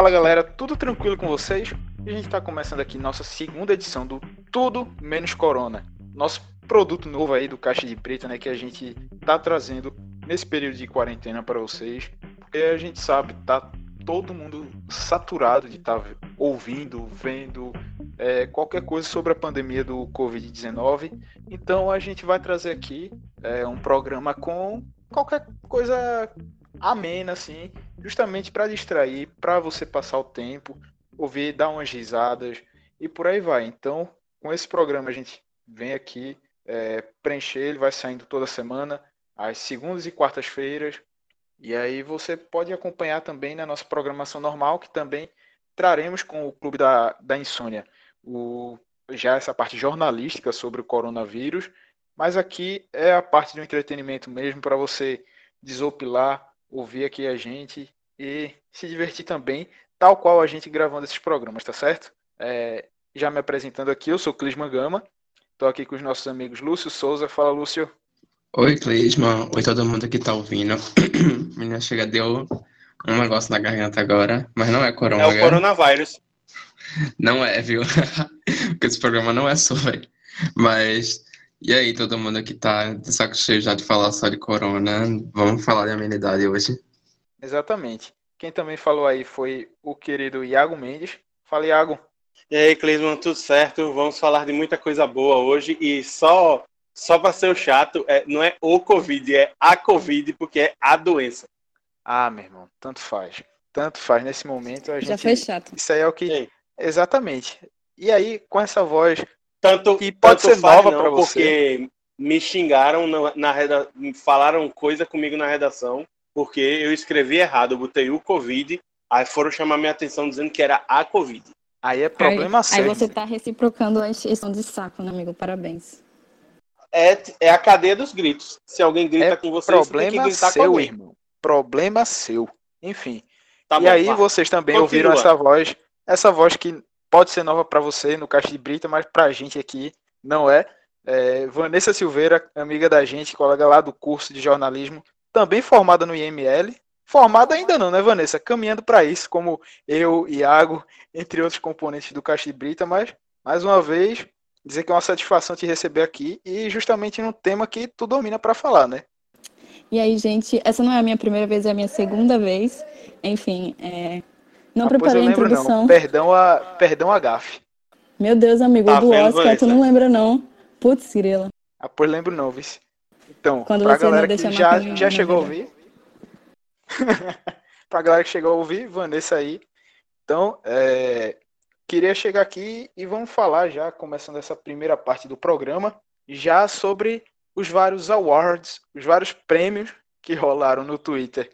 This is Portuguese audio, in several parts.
Fala galera, tudo tranquilo com vocês? A gente está começando aqui nossa segunda edição do Tudo Menos Corona. Nosso produto novo aí do Caixa de Preta, né? Que a gente tá trazendo nesse período de quarentena para vocês. Porque a gente sabe, tá todo mundo saturado de estar tá ouvindo, vendo é, qualquer coisa sobre a pandemia do Covid-19. Então a gente vai trazer aqui é, um programa com qualquer coisa amena, assim, justamente para distrair, para você passar o tempo, ouvir, dar umas risadas e por aí vai. Então, com esse programa a gente vem aqui é, preencher, ele vai saindo toda semana, às segundas e quartas-feiras. E aí você pode acompanhar também na nossa programação normal, que também traremos com o Clube da, da Insônia o, já essa parte jornalística sobre o coronavírus, mas aqui é a parte do entretenimento mesmo para você desopilar, ouvir aqui a gente e se divertir também, tal qual a gente gravando esses programas, tá certo? É, já me apresentando aqui, eu sou Clisman Gama, estou aqui com os nossos amigos Lúcio Souza. Fala, Lúcio. Oi, Clisman. Oi, todo mundo que tá ouvindo. Minha chega deu um negócio na garganta agora, mas não é corona. É o coronavírus. Não é, viu? Porque esse programa não é sobre. Mas e aí, todo mundo que tá de saco cheio já de falar só de corona, vamos falar de amenidade hoje? Exatamente. Quem também falou aí foi o querido Iago Mendes. Fala, Iago. E aí, Clisman, tudo certo? Vamos falar de muita coisa boa hoje e só só para ser o chato, é, não é o Covid, é a Covid, porque é a doença. Ah, meu irmão, tanto faz. Tanto faz nesse momento. A gente... Já foi chato. Isso aí é o que. Ei. Exatamente. E aí, com essa voz tanto, que pode tanto ser nova para você. Porque me xingaram na, na redação, falaram coisa comigo na redação, porque eu escrevi errado, eu botei o Covid, aí foram chamar minha atenção dizendo que era a Covid. Aí é problema aí, sério. Aí você tá reciprocando a encheção de saco, né, amigo? Parabéns. É, é a cadeia dos gritos. Se alguém grita é com você, problema você tem que gritar seu, com irmão. Problema seu. Enfim. Tá e bom, aí vocês também Continua. ouviram essa voz, essa voz que pode ser nova para você no Caixa de Brita, mas para a gente aqui não é. é. Vanessa Silveira, amiga da gente, colega lá do curso de jornalismo, também formada no IML. Formada ainda não, né, Vanessa? Caminhando para isso, como eu, Iago, entre outros componentes do Caixa de Brita, mas, mais uma vez, dizer que é uma satisfação te receber aqui e justamente num tema que tu domina para falar, né? E aí, gente, essa não é a minha primeira vez, é a minha segunda vez. Enfim, é, não ah, preparei a introdução. Não. Perdão a, perdão a gafe. Meu Deus, amigo, tá do Oscar, tu não lembra não. Putz, grila. Ah, pois lembro não, vice. Então, Quando pra galera que já, já chegou a ouvir. pra galera que chegou a ouvir, Vanessa aí. Então, é, queria chegar aqui e vamos falar já, começando essa primeira parte do programa, já sobre os vários awards, os vários prêmios que rolaram no Twitter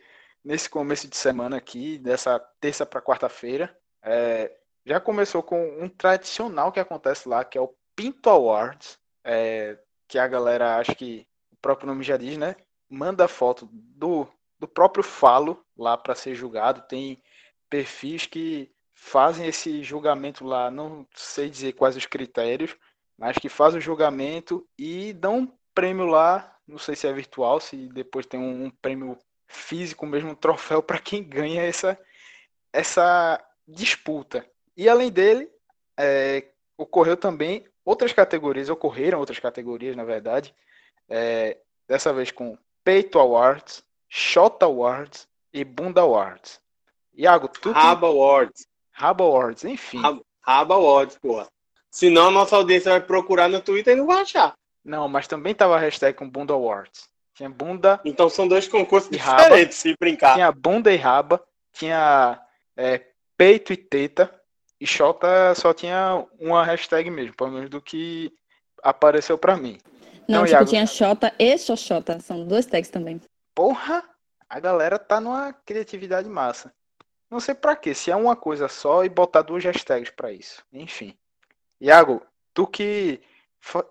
nesse começo de semana aqui, dessa terça para quarta-feira. É, já começou com um tradicional que acontece lá, que é o Pinto Awards, é, que a galera, acho que o próprio nome já diz, né? Manda foto do, do próprio falo lá para ser julgado. Tem perfis que fazem esse julgamento lá, não sei dizer quais os critérios, mas que fazem o julgamento e dão um prêmio lá, não sei se é virtual, se depois tem um, um prêmio físico mesmo, um troféu para quem ganha essa, essa disputa. E além dele, é, ocorreu também outras categorias, ocorreram outras categorias, na verdade, é, dessa vez com Peito Awards, Shot Awards e Bunda Awards. Iago, tu Raba Awards. Raba Awards, enfim. Raba, Awards, porra. Senão a nossa audiência vai procurar no Twitter e não vai achar. Não, mas também tava a hashtag com Bunda Awards. Tinha bunda. Então são dois concursos diferentes, raba, se brincar. Tinha bunda e raba, tinha é, peito e teta, e Xota só tinha uma hashtag mesmo, pelo menos do que apareceu para mim. Não, então, tipo, Iago... tinha Xota e Xoxota, são dois tags também. Porra, a galera tá numa criatividade massa. Não sei para quê, se é uma coisa só e botar duas hashtags para isso. Enfim. Iago, tu que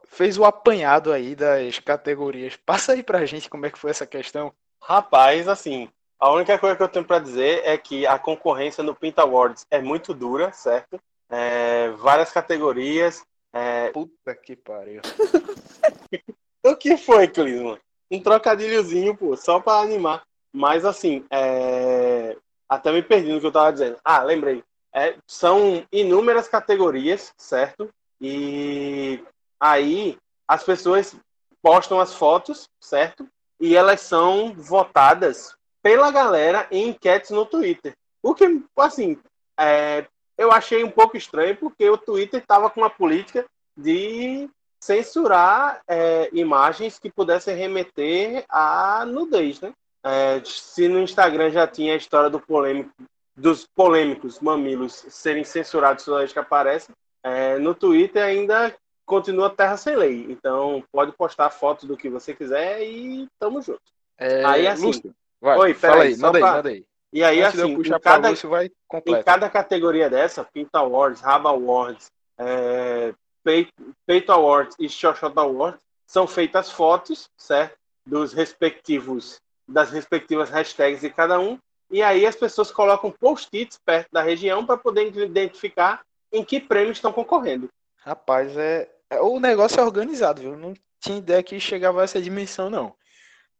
fez o apanhado aí das categorias. Passa aí pra gente como é que foi essa questão. Rapaz, assim, a única coisa que eu tenho para dizer é que a concorrência no Pinta Awards é muito dura, certo? É, várias categorias. É... Puta que pariu. o que foi, Clisman? Um trocadilhozinho, pô, só para animar. Mas, assim, é... até me perdi no que eu estava dizendo. Ah, lembrei. É, são inúmeras categorias, certo? E aí as pessoas postam as fotos, certo? E elas são votadas pela galera em enquetes no Twitter. O que, assim, é, eu achei um pouco estranho, porque o Twitter estava com uma política de censurar é, imagens que pudessem remeter à nudez, né? É, se no Instagram já tinha a história do polêmico, dos polêmicos mamilos serem censurados toda vez que aparecem, é, no Twitter ainda continua terra sem lei. Então pode postar foto do que você quiser e tamo junto. É, aí assim. Lúcio, vai, Oi, fala aí, manda pra... aí, manda aí. E aí, Antes assim, em cada, em cada categoria dessa, Pinta Awards, Raba Awards, é, Peito, Peito Awards e Xoxota Awards, são feitas fotos, certo? Dos respectivos das respectivas hashtags de cada um. E aí as pessoas colocam post-its perto da região para poder identificar em que prêmios estão concorrendo. Rapaz, é, o negócio é organizado, viu? Não tinha ideia que chegava a essa dimensão, não.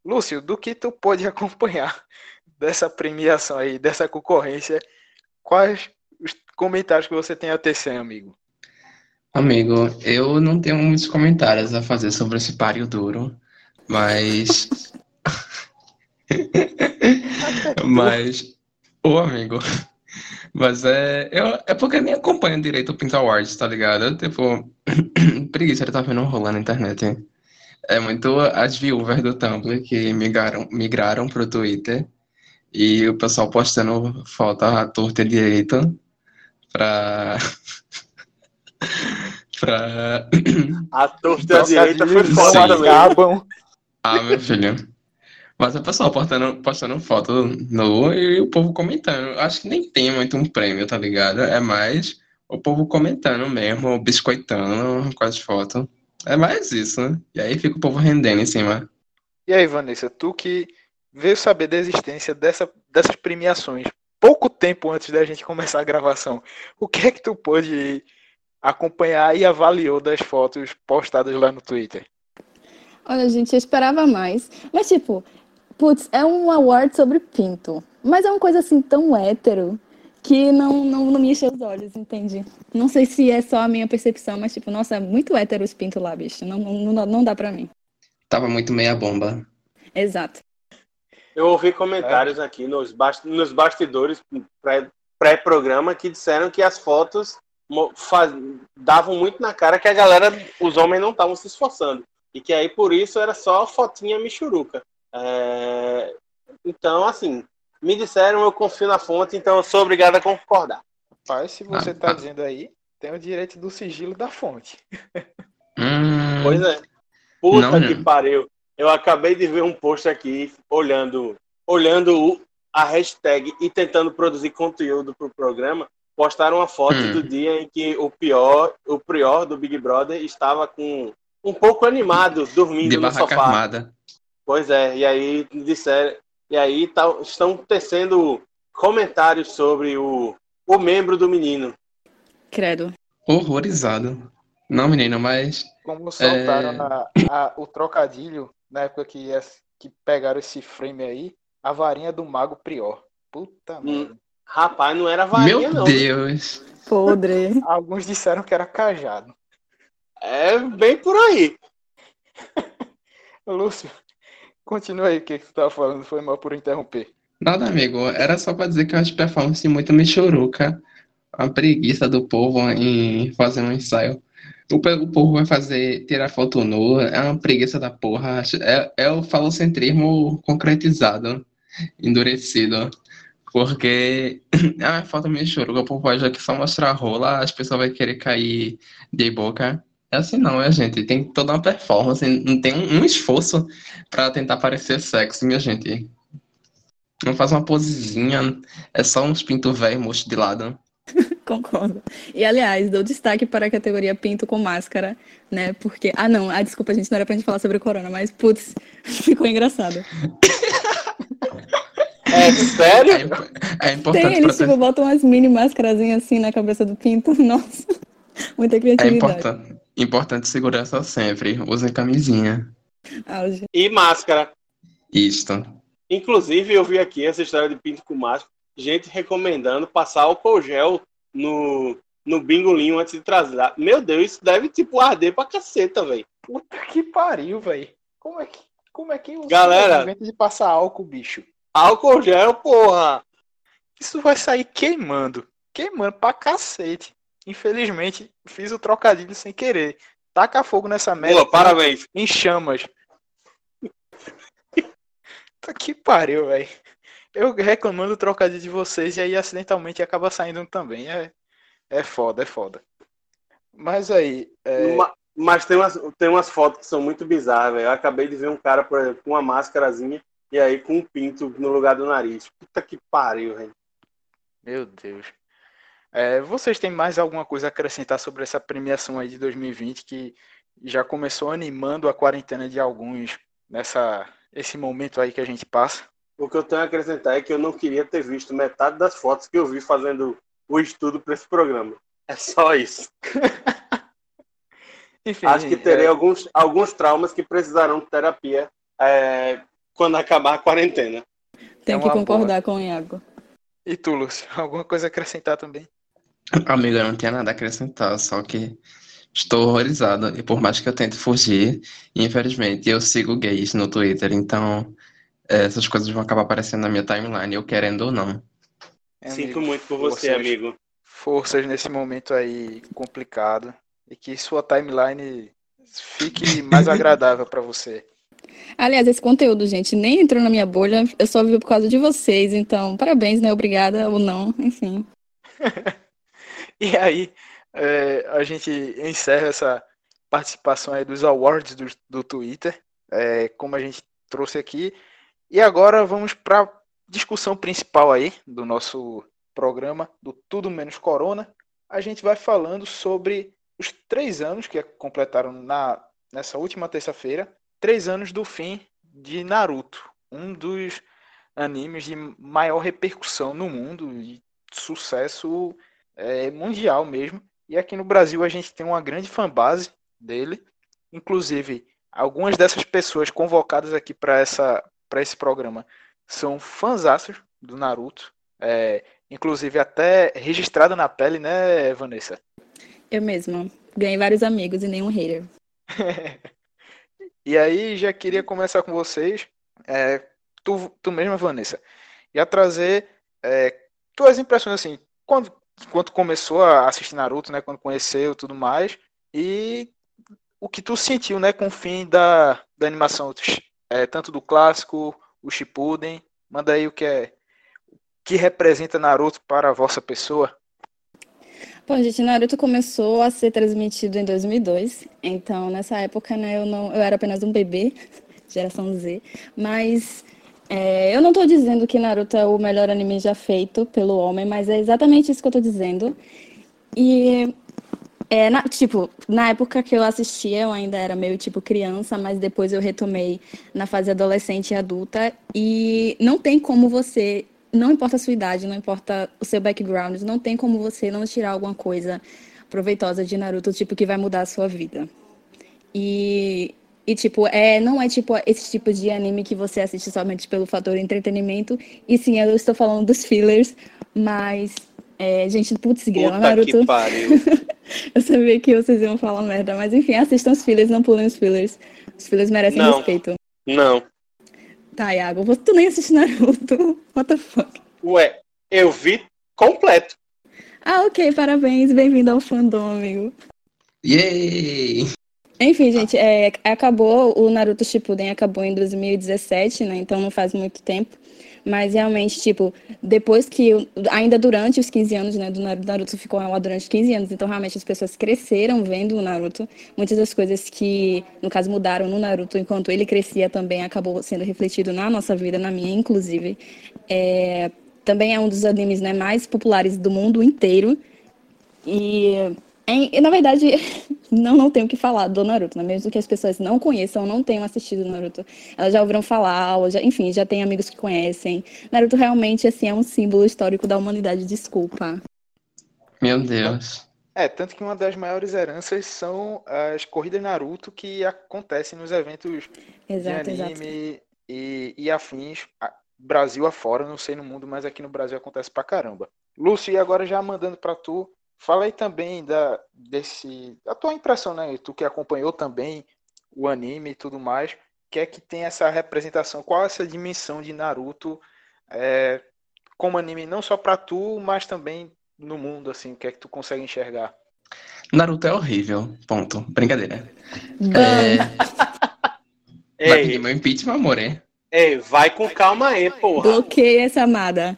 Lúcio, do que tu pode acompanhar dessa premiação aí, dessa concorrência, quais os comentários que você tem a tecer, amigo? Amigo, eu não tenho muitos comentários a fazer sobre esse páreo duro, mas Mas, ô amigo, mas é. Eu, é porque eu nem acompanho direito o Pinta Awards, tá ligado? Tipo, preguiça estar tá vendo rolando na internet. É muito as viúvas do Tumblr que migraram, migraram pro Twitter e o pessoal postando foto à torta direito pra. pra. A torta direita foi foda, mesmo. Ah, meu filho. Mas o pessoal postando, postando foto no e o povo comentando. Acho que nem tem muito um prêmio, tá ligado? É mais o povo comentando mesmo, biscoitando com as fotos. É mais isso, né? E aí fica o povo rendendo em cima. E aí, Vanessa, tu que veio saber da existência dessa, dessas premiações pouco tempo antes da gente começar a gravação, o que é que tu pôde acompanhar e avaliou das fotos postadas lá no Twitter? Olha, gente, eu esperava mais. Mas, tipo, Putz, é um award sobre pinto. Mas é uma coisa assim tão hétero que não, não, não me encheu os olhos, entende? Não sei se é só a minha percepção, mas tipo, nossa, é muito hétero os pintos lá, bicho. Não, não, não dá pra mim. Tava muito meia bomba. Exato. Eu ouvi comentários aqui nos, bast nos bastidores pré-programa que disseram que as fotos davam muito na cara que a galera, os homens não estavam se esforçando. E que aí por isso era só fotinha michuruca. É... Então, assim, me disseram, eu confio na fonte, então eu sou obrigado a concordar. Rapaz, se você está ah, ah. dizendo aí, tem o direito do sigilo da fonte. Hum, pois é. Puta não, que não. pariu. Eu acabei de ver um post aqui, olhando, olhando a hashtag e tentando produzir conteúdo para o programa. Postaram uma foto hum. do dia em que o pior, o prior do Big Brother estava com um pouco animado, dormindo de no sofá. Armada. Pois é, e aí disseram, e aí tá, estão tecendo comentários sobre o, o membro do menino. Credo. Horrorizado. Não, menino, mas. Como soltaram é... a, a, o trocadilho na época que, que pegaram esse frame aí, a varinha do Mago Prior. Puta hum, merda. Rapaz, não era varinha, Meu não. Meu Deus. Podre. Alguns disseram que era cajado. É bem por aí. Lúcio, Continua aí o que, que você estava falando, foi mal por interromper. Nada, amigo, era só para dizer que eu acho performance muito michuruca. A preguiça do povo em fazer um ensaio. O, o povo vai fazer, tirar foto nua, é uma preguiça da porra. É, é o falocentrismo concretizado, endurecido. Porque é uma foto meio choruga, o povo vai já que só mostrar rola, as pessoas vão querer cair de boca. É assim não, é, gente. Tem toda uma performance, não tem um, um esforço para tentar parecer sexy, minha gente. Não faz uma posezinha, é só uns pintos velhos mocho de lado. Concordo. E aliás, dou destaque para a categoria pinto com máscara, né? Porque. Ah, não, ah, desculpa, gente, não era pra gente falar sobre o corona, mas putz, ficou engraçado. É sério? É, é importante. Tem, eles tipo, botam umas mini máscarazinhas assim na cabeça do pinto. Nossa, muita criatividade. É importante. Importante segurança sempre. Usem camisinha. E máscara. Isto. Inclusive, eu vi aqui essa história de pinto com máscara. gente recomendando passar álcool gel no, no bingolinho antes de trazer. Meu Deus, isso deve, tipo, arder pra caceta, velho. Puta que pariu, velho. Como é que, como é que usa Galera, de passar álcool, bicho? Álcool gel, porra! Isso vai sair queimando. Queimando pra cacete. Infelizmente, fiz o trocadilho sem querer. Taca fogo nessa merda. Boa, parabéns. Em chamas. tá que pariu, velho. Eu reclamando o trocadilho de vocês e aí acidentalmente acaba saindo também. É, é foda, é foda. Mas aí. É... Mas tem umas, tem umas fotos que são muito bizarras, velho. Eu acabei de ver um cara, por exemplo, com uma máscarazinha e aí com um pinto no lugar do nariz. Puta que pariu, velho. Meu Deus. É, vocês têm mais alguma coisa a acrescentar sobre essa premiação aí de 2020 que já começou animando a quarentena de alguns nessa esse momento aí que a gente passa? O que eu tenho a acrescentar é que eu não queria ter visto metade das fotos que eu vi fazendo o estudo para esse programa. É só isso. Enfim, Acho que terei é... alguns, alguns traumas que precisarão de terapia é, quando acabar a quarentena. Tenho é que concordar boa. com o Iago. E tu, Lúcio, alguma coisa a acrescentar também? Amigo, eu não tenho nada a acrescentar, só que estou horrorizado. E por mais que eu tente fugir, infelizmente eu sigo gays no Twitter, então é, essas coisas vão acabar aparecendo na minha timeline, eu querendo ou não. É, Sinto muito por você, forças, amigo. Forças nesse momento aí complicado e que sua timeline fique mais agradável para você. Aliás, esse conteúdo, gente, nem entrou na minha bolha, eu só vi por causa de vocês, então parabéns, né? Obrigada ou não, enfim. e aí, é, a gente encerra essa participação aí dos awards do, do Twitter, é, como a gente trouxe aqui. E agora vamos para discussão principal aí do nosso programa, do Tudo Menos Corona. A gente vai falando sobre os três anos que completaram na, nessa última terça-feira, três anos do fim de Naruto, um dos animes de maior repercussão no mundo e sucesso é, mundial mesmo. E aqui no Brasil a gente tem uma grande fanbase dele, inclusive algumas dessas pessoas convocadas aqui para essa para esse programa são fãs do Naruto, é, inclusive até registrada na pele, né, Vanessa? Eu mesma. Ganhei vários amigos e nenhum hater. e aí, já queria começar com vocês. É, tu, tu mesma, Vanessa, ia trazer é, tuas impressões, assim, quando, quando começou a assistir Naruto, né, quando conheceu tudo mais, e o que tu sentiu, né, com o fim da, da animação, é, tanto do clássico, o Shippuden, manda aí o que é, o que representa Naruto para a vossa pessoa. Bom, gente, Naruto começou a ser transmitido em 2002, então nessa época, né, eu não, eu era apenas um bebê, geração Z, mas é, eu não estou dizendo que Naruto é o melhor anime já feito pelo homem, mas é exatamente isso que eu estou dizendo. E é, na, tipo, na época que eu assistia, eu ainda era meio tipo criança, mas depois eu retomei na fase adolescente e adulta. E não tem como você não importa a sua idade, não importa o seu background, não tem como você não tirar alguma coisa proveitosa de Naruto, tipo, que vai mudar a sua vida. E, e tipo, é, não é tipo esse tipo de anime que você assiste somente pelo fator entretenimento, e sim, eu estou falando dos fillers, mas, é, gente, putz, grila, Naruto. Que pariu. eu sabia que vocês iam falar merda, mas enfim, assistam os fillers, não pulem os fillers. Os fillers merecem não. respeito. Não. Tá, Iago, tu nem assiste Naruto. What the fuck? Ué, eu vi completo. Ah, ok, parabéns. Bem-vindo ao fandom, amigo. Yay! Enfim, gente, é, acabou, o Naruto Shippuden acabou em 2017, né? Então não faz muito tempo. Mas realmente, tipo, depois que. Ainda durante os 15 anos, né? Do Naruto, Naruto ficou lá durante 15 anos. Então, realmente, as pessoas cresceram vendo o Naruto. Muitas das coisas que, no caso, mudaram no Naruto enquanto ele crescia também acabou sendo refletido na nossa vida, na minha, inclusive. É, também é um dos animes né, mais populares do mundo inteiro. E e, na verdade, não, não tenho o que falar do Naruto, né? mesmo que as pessoas não conheçam, não tenham assistido Naruto. Elas já ouviram falar, já, enfim, já tem amigos que conhecem. Naruto realmente, assim, é um símbolo histórico da humanidade, desculpa. Meu Deus. É, tanto que uma das maiores heranças são as corridas Naruto que acontecem nos eventos exato, de anime e, e afins. Brasil afora, não sei no mundo, mas aqui no Brasil acontece pra caramba. Lúcio, e agora já mandando para tu, fala aí também da desse a tua impressão, né? Tu que acompanhou também o anime e tudo mais, que é que tem essa representação, qual é essa dimensão de Naruto é, como anime não só para tu, mas também no mundo assim, o que é que tu consegue enxergar? Naruto é horrível, ponto. Brincadeira. É... Vai pedir meu impeachment, amor, hein? Ei, vai com calma aí, porra. Bloqueia essa amada.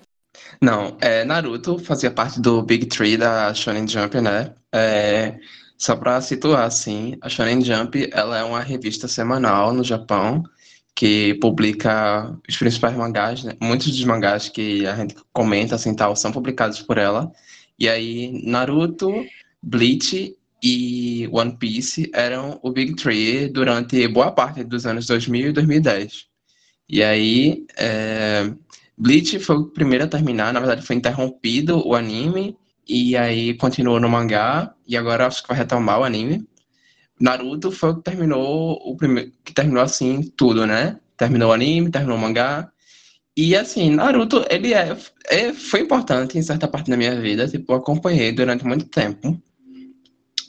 Não, é, Naruto fazia parte do Big Tree da Shonen Jump, né? É, só pra situar, assim, a Shonen Jump, ela é uma revista semanal no Japão que publica os principais mangás, né? Muitos dos mangás que a gente comenta, assim, tal, são publicados por ela. E aí, Naruto, Bleach e One Piece eram o Big Three durante boa parte dos anos 2000 e 2010. E aí, é, Bleach foi o primeiro a terminar, na verdade foi interrompido o anime, e aí continuou no mangá, e agora acho que vai retomar o anime. Naruto foi o que terminou o primeiro, que terminou assim tudo, né? Terminou o anime, terminou o mangá. E assim, Naruto, ele é, é foi importante em certa parte da minha vida, tipo, acompanhei durante muito tempo.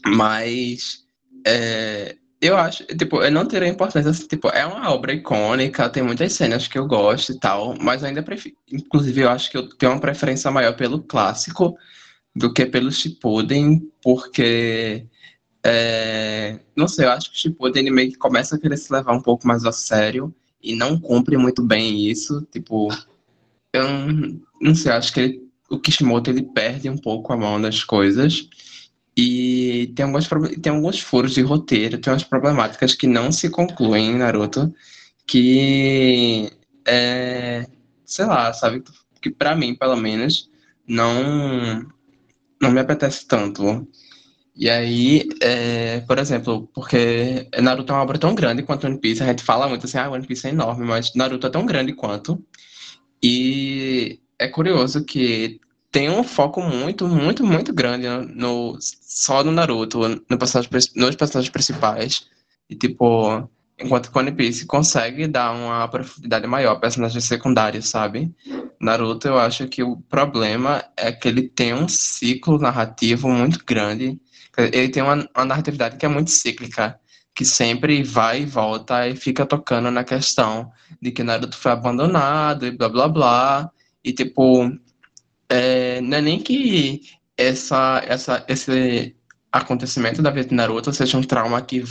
Mas é, eu acho, tipo, eu não teria importância, assim, tipo, é uma obra icônica, tem muitas cenas que eu gosto e tal, mas ainda prefiro, inclusive eu acho que eu tenho uma preferência maior pelo clássico do que pelo Shippuden, porque, é, não sei, eu acho que o Shippuden meio que começa a querer se levar um pouco mais a sério e não cumpre muito bem isso, tipo, eu não, não sei, acho que ele, o Kishimoto ele perde um pouco a mão das coisas, e tem alguns, tem alguns furos de roteiro, tem umas problemáticas que não se concluem em Naruto, que é, sei lá, sabe, que para mim, pelo menos, não não me apetece tanto. E aí, é, por exemplo, porque Naruto é uma obra tão grande quanto One Piece, a gente fala muito assim, ah, One Piece é enorme, mas Naruto é tão grande quanto. E é curioso que tem um foco muito, muito, muito grande no, só no Naruto, no personagem, nos personagens principais. E, tipo, enquanto que One Piece consegue dar uma profundidade maior a personagens secundários, sabe? Naruto, eu acho que o problema é que ele tem um ciclo narrativo muito grande. Ele tem uma, uma narratividade que é muito cíclica, que sempre vai e volta e fica tocando na questão de que Naruto foi abandonado e blá blá blá. E, tipo, é, não é nem que essa, essa, esse acontecimento da vida de Naruto seja um trauma que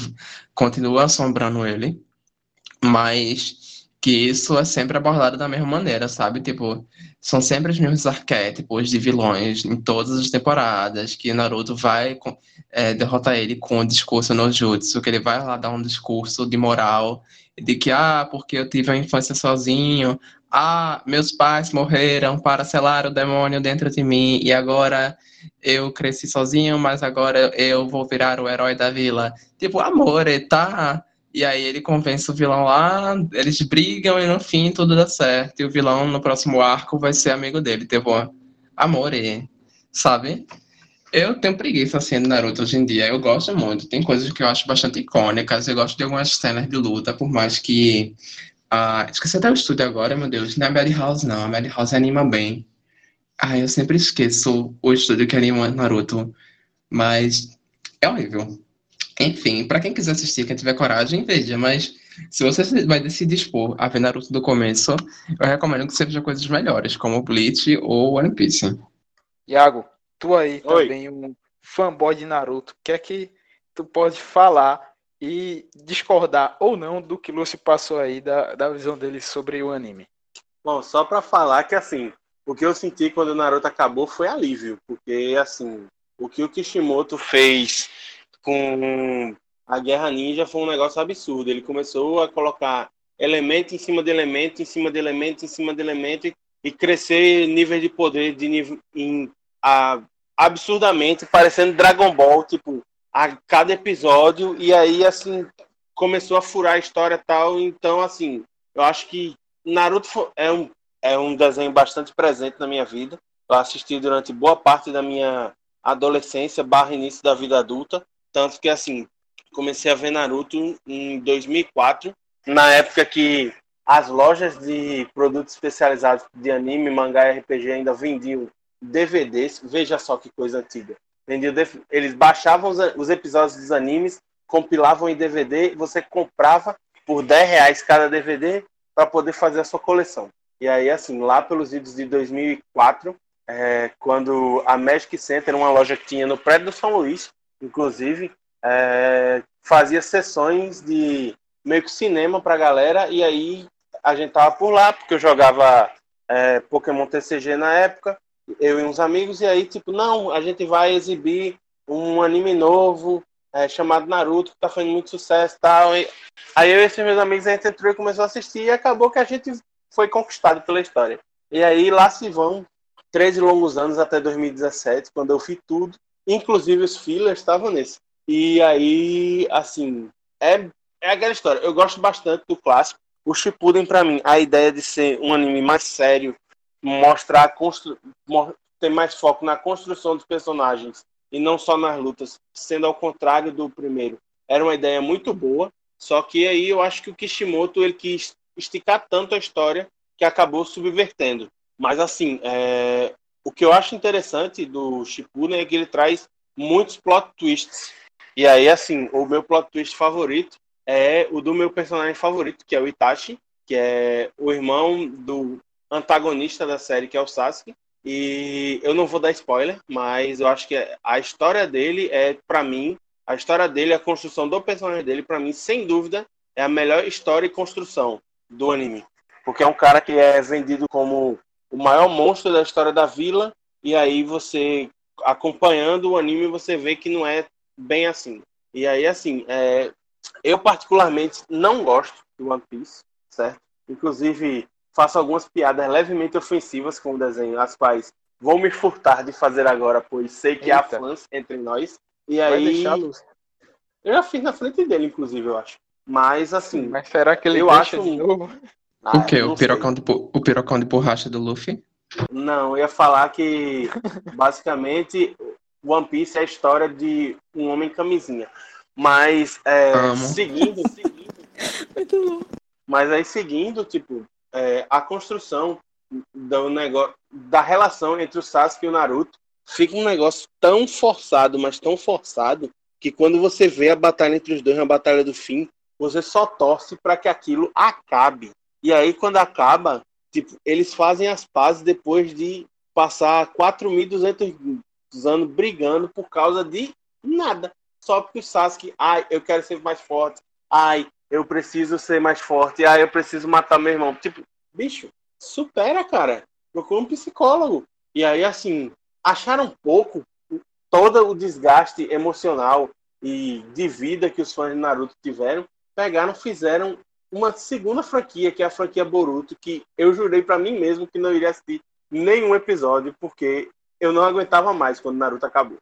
continua assombrando ele, mas que isso é sempre abordado da mesma maneira, sabe? Tipo, são sempre os mesmos arquétipos de vilões em todas as temporadas, que Naruto vai é, derrotar ele com o discurso no jutsu, que ele vai lá dar um discurso de moral, de que, ah, porque eu tive a infância sozinho, ah, meus pais morreram para selar o demônio dentro de mim e agora eu cresci sozinho, mas agora eu vou virar o herói da vila. Tipo, amor, tá? E aí ele convence o vilão lá, eles brigam e no fim tudo dá certo. E o vilão no próximo arco vai ser amigo dele. Tipo, amor, sabe? Eu tenho preguiça assim do Naruto hoje em dia. Eu gosto muito. Tem coisas que eu acho bastante icônicas. Eu gosto de algumas cenas de luta, por mais que ah, esqueci até o estúdio agora, meu Deus. Não é Madhouse, não. A Madhouse anima bem. Ah, eu sempre esqueço o estúdio que anima Naruto. Mas é horrível. Enfim, para quem quiser assistir, quem tiver coragem, veja. Mas se você vai se dispor a ver Naruto do começo, eu recomendo que seja coisas melhores, como Bleach ou One Piece. Iago, tu aí Oi. também um fanboy de Naruto, o que é que tu pode falar e discordar ou não do que Lúcio passou aí da, da visão dele sobre o anime. Bom, só para falar que assim, o que eu senti quando o Naruto acabou foi alívio, porque assim, o que o Kishimoto fez com a Guerra Ninja foi um negócio absurdo. Ele começou a colocar elemento em cima de elemento, em cima de elemento, em cima de elemento e crescer nível de poder de nível em, a, absurdamente, parecendo Dragon Ball, tipo, a cada episódio e aí assim começou a furar a história tal então assim eu acho que Naruto é um é um desenho bastante presente na minha vida eu assisti durante boa parte da minha adolescência barra início da vida adulta tanto que assim comecei a ver Naruto em 2004 na época que as lojas de produtos especializados de anime, mangá e RPG ainda vendiam DVDs. Veja só que coisa antiga. Eles baixavam os, os episódios dos animes, compilavam em DVD, você comprava por 10 reais cada DVD para poder fazer a sua coleção. E aí, assim, lá pelos idos de 2004, é, quando a Magic Center, uma loja que tinha no prédio do São Luís, inclusive, é, fazia sessões de meio que cinema para a galera, e aí a gente tava por lá, porque eu jogava é, Pokémon TCG na época, eu e uns amigos, e aí, tipo, não, a gente vai exibir um anime novo é, chamado Naruto, que tá fazendo muito sucesso tal. E, aí eu e esses meus amigos, a gente entrou e começou a assistir, e acabou que a gente foi conquistado pela história. E aí lá se vão 13 longos anos até 2017, quando eu fiz tudo, inclusive os fillers estavam nesse. E aí, assim, é, é aquela história. Eu gosto bastante do clássico. O Shippuden, para mim, a ideia de ser um anime mais sério, mostrar, constru... ter mais foco na construção dos personagens e não só nas lutas, sendo ao contrário do primeiro, era uma ideia muito boa. Só que aí eu acho que o Kishimoto ele quis esticar tanto a história que acabou subvertendo. Mas assim, é... o que eu acho interessante do Shippuden é que ele traz muitos plot twists. E aí, assim, o meu plot twist favorito é o do meu personagem favorito, que é o Itachi, que é o irmão do antagonista da série, que é o Sasuke. E eu não vou dar spoiler, mas eu acho que a história dele é, para mim, a história dele, a construção do personagem dele, para mim, sem dúvida, é a melhor história e construção do anime. Porque é um cara que é vendido como o maior monstro da história da vila, e aí você, acompanhando o anime, você vê que não é bem assim. E aí, assim, é, eu particularmente não gosto do One Piece, certo? Inclusive, faço algumas piadas levemente ofensivas com o desenho, as quais vou me furtar de fazer agora, pois sei que Eita. há fãs entre nós. E Vai aí. Eu já fiz na frente dele, inclusive, eu acho. Mas assim. Mas será que ele eu acho de novo? Ah, o quê? O pirocão, de, o pirocão de borracha do Luffy? Não, eu ia falar que basicamente One Piece é a história de um homem camisinha. Mas é, seguindo, seguindo. Muito bom. Mas aí seguindo, tipo, é, a construção do negócio, da relação entre o Sasuke e o Naruto fica um negócio tão forçado, mas tão forçado, que quando você vê a batalha entre os dois na batalha do fim, você só torce para que aquilo acabe. E aí, quando acaba, tipo, eles fazem as pazes depois de passar 4.200 anos brigando por causa de nada. Só porque o Sasuke, ai, eu quero ser mais forte. Ai, eu preciso ser mais forte. Ai, eu preciso matar meu irmão. Tipo, bicho, supera, cara. Procura um psicólogo. E aí, assim, acharam pouco todo o desgaste emocional e de vida que os fãs de Naruto tiveram pegaram, fizeram uma segunda franquia, que é a franquia Boruto, que eu jurei para mim mesmo que não iria assistir nenhum episódio, porque eu não aguentava mais quando Naruto acabou.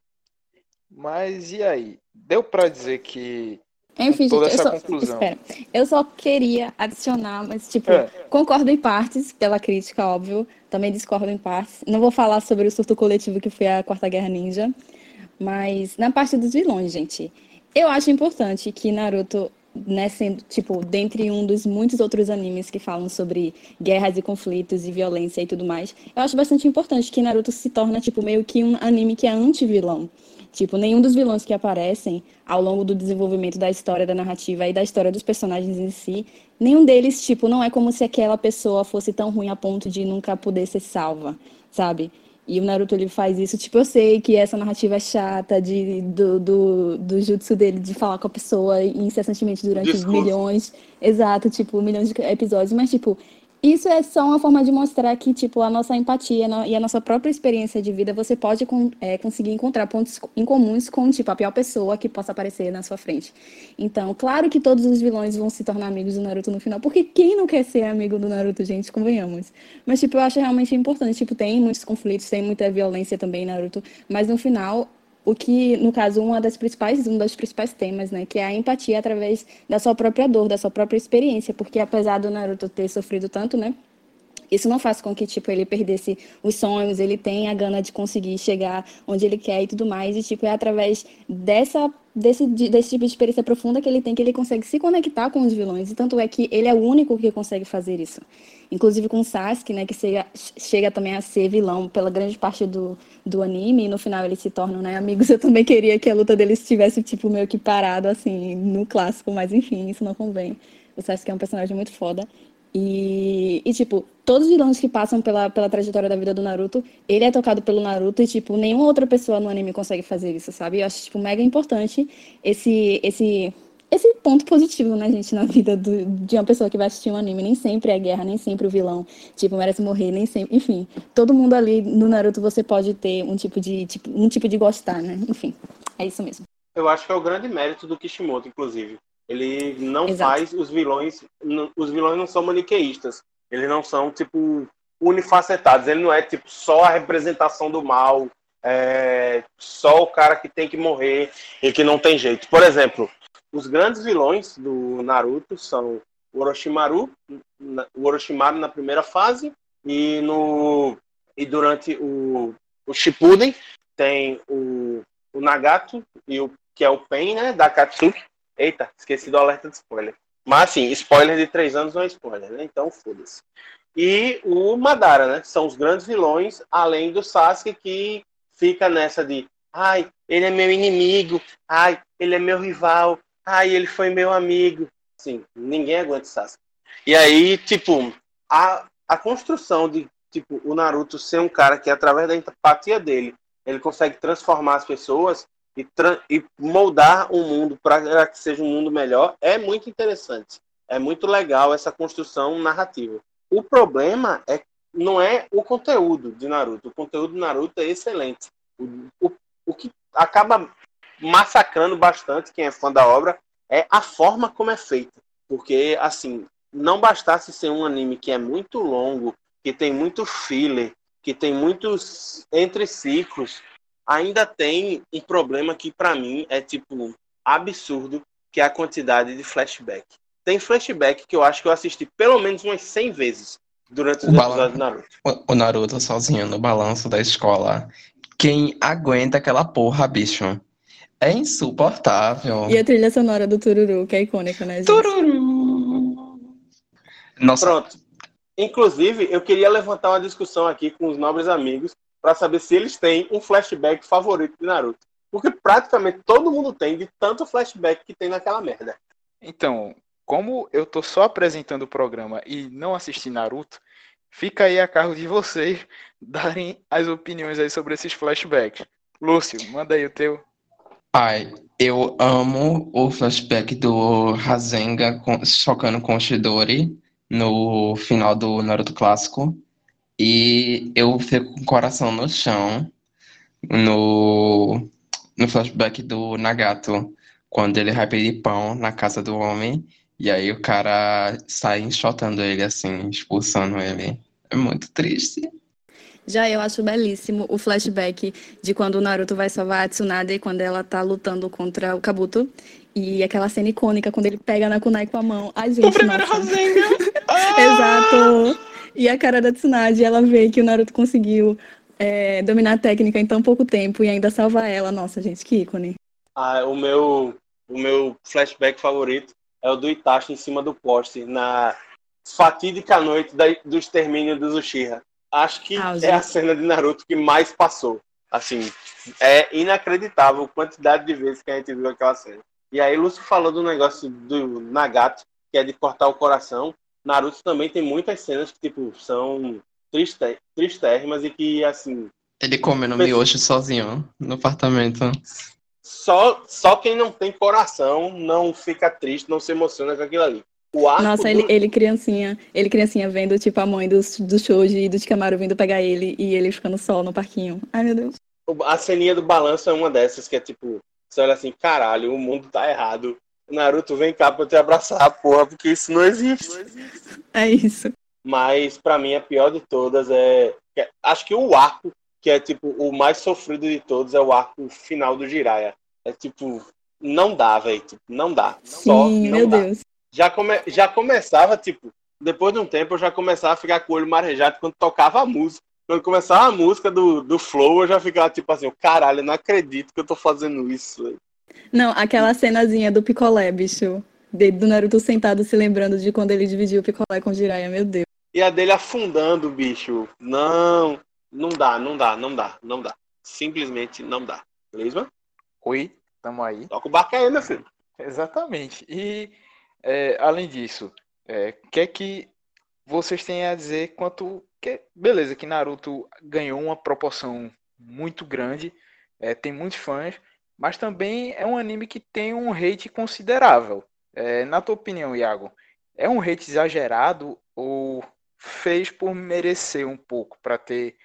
Mas e aí? Deu para dizer que enfim, toda gente, essa eu só, conclusão. Espera, eu só queria adicionar, mas tipo, é. concordo em partes pela crítica, óbvio. Também discordo em partes. Não vou falar sobre o surto coletivo que foi a Quarta Guerra Ninja, mas na parte dos vilões, gente, eu acho importante que Naruto né, sendo, tipo, dentre um dos muitos outros animes que falam sobre guerras e conflitos e violência e tudo mais, eu acho bastante importante que Naruto se torna, tipo, meio que um anime que é anti-vilão. Tipo, nenhum dos vilões que aparecem ao longo do desenvolvimento da história, da narrativa e da história dos personagens em si, nenhum deles, tipo, não é como se aquela pessoa fosse tão ruim a ponto de nunca poder ser salva, sabe? E o Naruto ele faz isso, tipo, eu sei que essa narrativa é chata de, do, do, do jutsu dele de falar com a pessoa incessantemente durante Discurso. milhões. Exato, tipo, milhões de episódios, mas tipo, isso é só uma forma de mostrar que, tipo, a nossa empatia e a nossa própria experiência de vida, você pode é, conseguir encontrar pontos em comuns com, tipo, a pior pessoa que possa aparecer na sua frente. Então, claro que todos os vilões vão se tornar amigos do Naruto no final, porque quem não quer ser amigo do Naruto, gente, convenhamos. Mas, tipo, eu acho realmente importante. Tipo, tem muitos conflitos, tem muita violência também Naruto, mas no final o que, no caso, uma das principais, um dos principais temas, né, que é a empatia através da sua própria dor, da sua própria experiência, porque apesar do Naruto ter sofrido tanto, né, isso não faz com que, tipo, ele perdesse os sonhos, ele tenha a gana de conseguir chegar onde ele quer e tudo mais, e, tipo, é através dessa desse, desse tipo de experiência profunda que ele tem, que ele consegue se conectar com os vilões. E tanto é que ele é o único que consegue fazer isso. Inclusive com Sasuke, né, que chega, chega também a ser vilão pela grande parte do, do anime, e no final eles se tornam né, amigos. Eu também queria que a luta deles estivesse, tipo, meio que parado, assim, no clássico, mas enfim, isso não convém. O Sasuke é um personagem muito foda. E, e, tipo, todos os vilões que passam pela, pela trajetória da vida do Naruto, ele é tocado pelo Naruto e, tipo, nenhuma outra pessoa no anime consegue fazer isso, sabe? Eu acho, tipo, mega importante esse, esse, esse ponto positivo, né, gente, na vida do, de uma pessoa que vai assistir um anime. Nem sempre é guerra, nem sempre o vilão, tipo, merece morrer, nem sempre. Enfim, todo mundo ali no Naruto você pode ter um tipo de, tipo, um tipo de gostar, né? Enfim, é isso mesmo. Eu acho que é o grande mérito do Kishimoto, inclusive. Ele não Exato. faz os vilões. Os vilões não são maniqueístas. Eles não são, tipo, unifacetados. Ele não é, tipo, só a representação do mal. É, só o cara que tem que morrer e que não tem jeito. Por exemplo, os grandes vilões do Naruto são o Orochimaru, o Orochimaru na primeira fase e no e durante o, o Shippuden tem o, o Nagato e o que é o Pen, né, da Katsuki, Eita, esqueci do alerta de spoiler. Mas assim, spoiler de três anos não é spoiler, né? Então foda-se. E o Madara, né? São os grandes vilões, além do Sasuke, que fica nessa de ai, ele é meu inimigo, ai, ele é meu rival, ai, ele foi meu amigo. Sim, ninguém aguenta o Sasuke. E aí, tipo, a, a construção de tipo o Naruto ser um cara que através da empatia dele, ele consegue transformar as pessoas, e, e moldar o mundo para que seja um mundo melhor é muito interessante. É muito legal essa construção narrativa. O problema é não é o conteúdo de Naruto. O conteúdo de Naruto é excelente. O, o, o que acaba massacrando bastante quem é fã da obra é a forma como é feita. Porque, assim, não bastasse ser um anime que é muito longo, que tem muito filler, que tem muitos entre ciclos, ainda tem um problema que para mim é tipo absurdo, que é a quantidade de flashback. Tem flashback que eu acho que eu assisti pelo menos umas 100 vezes durante os o episódios do Naruto. O, Naruto sozinho no balanço da escola. Quem aguenta aquela porra, bicho? É insuportável. E a trilha sonora do Tururu, que é icônica, né, gente? Tururu! Nossa. Pronto. Inclusive, eu queria levantar uma discussão aqui com os nobres amigos para saber se eles têm um flashback favorito de Naruto. Porque praticamente todo mundo tem de tanto flashback que tem naquela merda. Então, como eu tô só apresentando o programa e não assisti Naruto, fica aí a cargo de vocês darem as opiniões aí sobre esses flashbacks. Lúcio, manda aí o teu. Ai, eu amo o flashback do Rasenga chocando com o Shidori no final do Naruto clássico. E eu fico com o coração no chão no, no flashback do Nagato, quando ele vai pedir pão na casa do homem, e aí o cara sai enxotando ele assim, expulsando ele. É muito triste. Já eu acho belíssimo o flashback de quando o Naruto vai salvar a Tsunade quando ela tá lutando contra o Kabuto. E aquela cena icônica quando ele pega na kunai com a mão. Ai, gente, o primeiro Rasengan! ah! Exato! E a cara da Tsunade, ela vê que o Naruto conseguiu é, dominar a técnica em tão pouco tempo e ainda salvar ela. Nossa, gente, que ícone. Ah, o meu, o meu flashback favorito é o do Itachi em cima do poste, na fatídica noite da, do extermínio do Uchiha. Acho que ah, é a cena de Naruto que mais passou. Assim, é inacreditável a quantidade de vezes que a gente viu aquela cena. E aí, Lúcio falou do negócio do Nagato, que é de cortar o coração. Naruto também tem muitas cenas que, tipo, são triste, tristérrimas e que, assim... Ele come no miojo sozinho, no apartamento. Só, só quem não tem coração não fica triste, não se emociona com aquilo ali. Nossa, do... ele, ele criancinha, ele criancinha vendo, tipo, a mãe do, do Shoji e do Shikamaru vindo pegar ele e ele ficando só no parquinho. Ai, meu Deus. A ceninha do balanço é uma dessas que é tipo, você olha assim, caralho, o mundo tá errado. Naruto, vem cá pra te abraçar, porra, porque isso não existe. Não existe. É isso. Mas para mim a pior de todas é, é. Acho que o arco, que é tipo o mais sofrido de todos, é o arco final do Jiraiya. É tipo, não dá, velho. Tipo, não dá. Sim, Só não meu dá. Deus. Já, come... já começava, tipo, depois de um tempo eu já começava a ficar com o olho marejado quando tocava a música. Quando começava a música do, do Flow, eu já ficava tipo assim, caralho, eu não acredito que eu tô fazendo isso, véio. Não, aquela cenazinha do picolé, bicho. Do Naruto sentado se lembrando de quando ele dividiu o picolé com o Jiraiya, meu Deus. E a dele afundando, bicho. Não, não dá, não dá, não dá, não dá. Simplesmente não dá. Beleza? Oi, tamo aí. Toca o barco aí, meu filho. Exatamente. E, é, além disso, o é, que é que vocês têm a dizer quanto. Que, beleza, que Naruto ganhou uma proporção muito grande, é, tem muitos fãs, mas também é um anime que tem um hate considerável. É, na tua opinião, Iago, é um hate exagerado ou fez por merecer um pouco para ter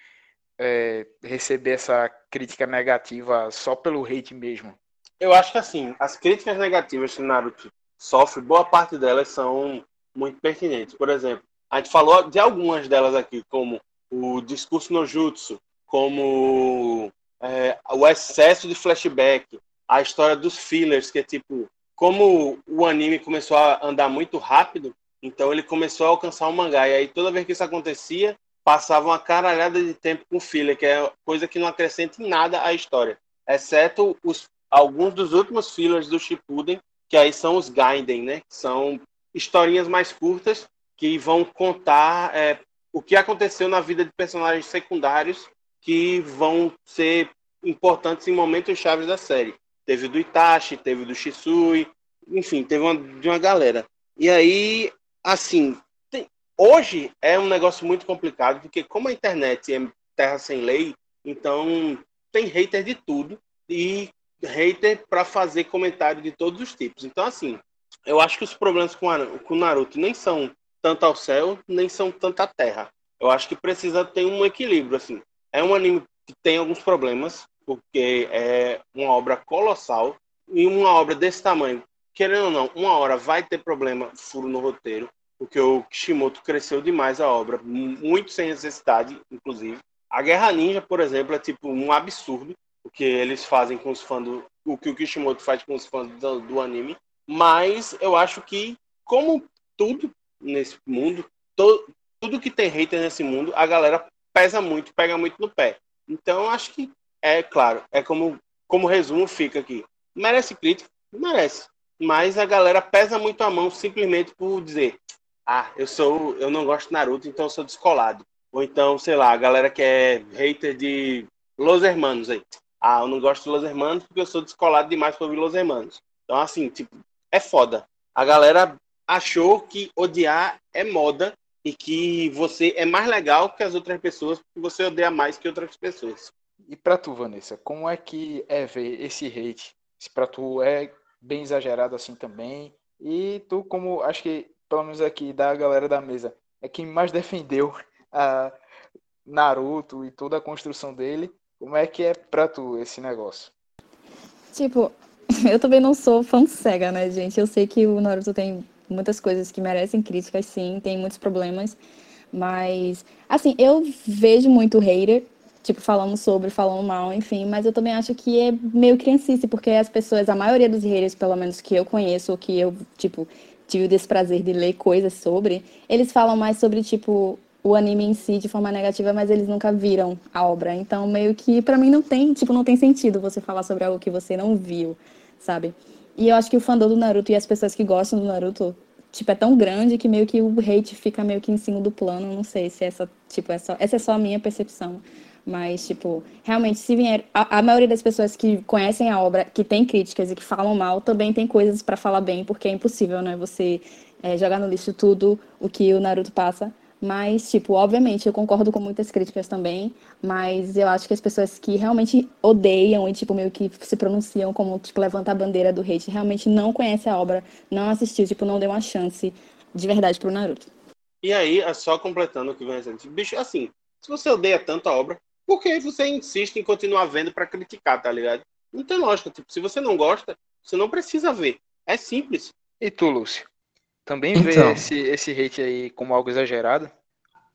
é, receber essa crítica negativa só pelo hate mesmo? Eu acho que assim, as críticas negativas que Naruto sofre, boa parte delas são muito pertinentes. Por exemplo, a gente falou de algumas delas aqui, como o discurso no jutsu, como é, o excesso de flashback, a história dos fillers, que é tipo, como o anime começou a andar muito rápido, então ele começou a alcançar o mangá. E aí toda vez que isso acontecia, passava uma caralhada de tempo com filler, que é coisa que não acrescenta em nada à história. Exceto os, alguns dos últimos fillers do Shippuden, que aí são os Gaiden, né? São historinhas mais curtas que vão contar é, o que aconteceu na vida de personagens secundários que vão ser importantes em momentos chaves da série. Teve do Itachi, teve do Shisui, enfim, teve uma, de uma galera. E aí, assim, tem, hoje é um negócio muito complicado, porque como a internet é terra sem lei, então tem hater de tudo e hater para fazer comentário de todos os tipos. Então, assim, eu acho que os problemas com, o Naruto nem são tanto ao céu, nem são tanto à terra. Eu acho que precisa ter um equilíbrio, assim. É um anime que tem alguns problemas, porque é uma obra colossal e uma obra desse tamanho, querendo ou não, uma hora vai ter problema, furo no roteiro, porque o Kishimoto cresceu demais a obra, muito sem necessidade, inclusive. A Guerra Ninja, por exemplo, é tipo um absurdo o que eles fazem com os fãs do, o que o Kishimoto faz com os fãs do, do anime, mas eu acho que como tudo nesse mundo, to, tudo que tem hater nesse mundo, a galera pesa muito, pega muito no pé. Então, acho que é claro, é como, como resumo fica aqui. Merece crítica? Merece. Mas a galera pesa muito a mão simplesmente por dizer: ah, eu sou, eu não gosto de Naruto, então eu sou descolado. Ou então, sei lá, a galera que é hater de Los Hermanos aí. Ah, eu não gosto de Los Hermanos porque eu sou descolado demais pra ouvir Los Hermanos. Então, assim, tipo, é foda. A galera achou que odiar é moda e que você é mais legal que as outras pessoas porque você odeia mais que outras pessoas. E para tu, Vanessa, como é que é ver esse hate? Se para tu é bem exagerado assim também? E tu, como acho que pelo menos aqui da galera da mesa, é quem mais defendeu a Naruto e toda a construção dele, como é que é pra tu esse negócio? Tipo, eu também não sou fã cega, né, gente? Eu sei que o Naruto tem muitas coisas que merecem críticas, sim, tem muitos problemas. Mas, assim, eu vejo muito hater, tipo, falando sobre, falando mal, enfim, mas eu também acho que é meio criancice, porque as pessoas, a maioria dos haters, pelo menos que eu conheço, ou que eu, tipo, tive o desprazer de ler coisas sobre, eles falam mais sobre, tipo, o anime em si de forma negativa, mas eles nunca viram a obra. Então, meio que, para mim, não tem, tipo, não tem sentido você falar sobre algo que você não viu, sabe? E eu acho que o fandom do Naruto e as pessoas que gostam do Naruto, tipo, é tão grande que meio que o hate fica meio que em cima do plano. Não sei se essa, tipo, é só, essa é só a minha percepção. Mas, tipo, realmente, se vier. A, a maioria das pessoas que conhecem a obra, que tem críticas e que falam mal, também tem coisas para falar bem, porque é impossível, né? Você é, jogar no lixo tudo o que o Naruto passa. Mas, tipo, obviamente, eu concordo com muitas críticas também, mas eu acho que as pessoas que realmente odeiam e, tipo, meio que se pronunciam como, tipo, levanta a bandeira do hate, realmente não conhecem a obra, não assistiu, tipo, não deu uma chance de verdade pro Naruto. E aí, é só completando o que vem dizendo, bicho, assim, se você odeia tanto a obra, por que você insiste em continuar vendo para criticar, tá ligado? Não tem lógica, tipo, se você não gosta, você não precisa ver. É simples. E tu, Lúcio? Também então, vê esse, esse hate aí como algo exagerado?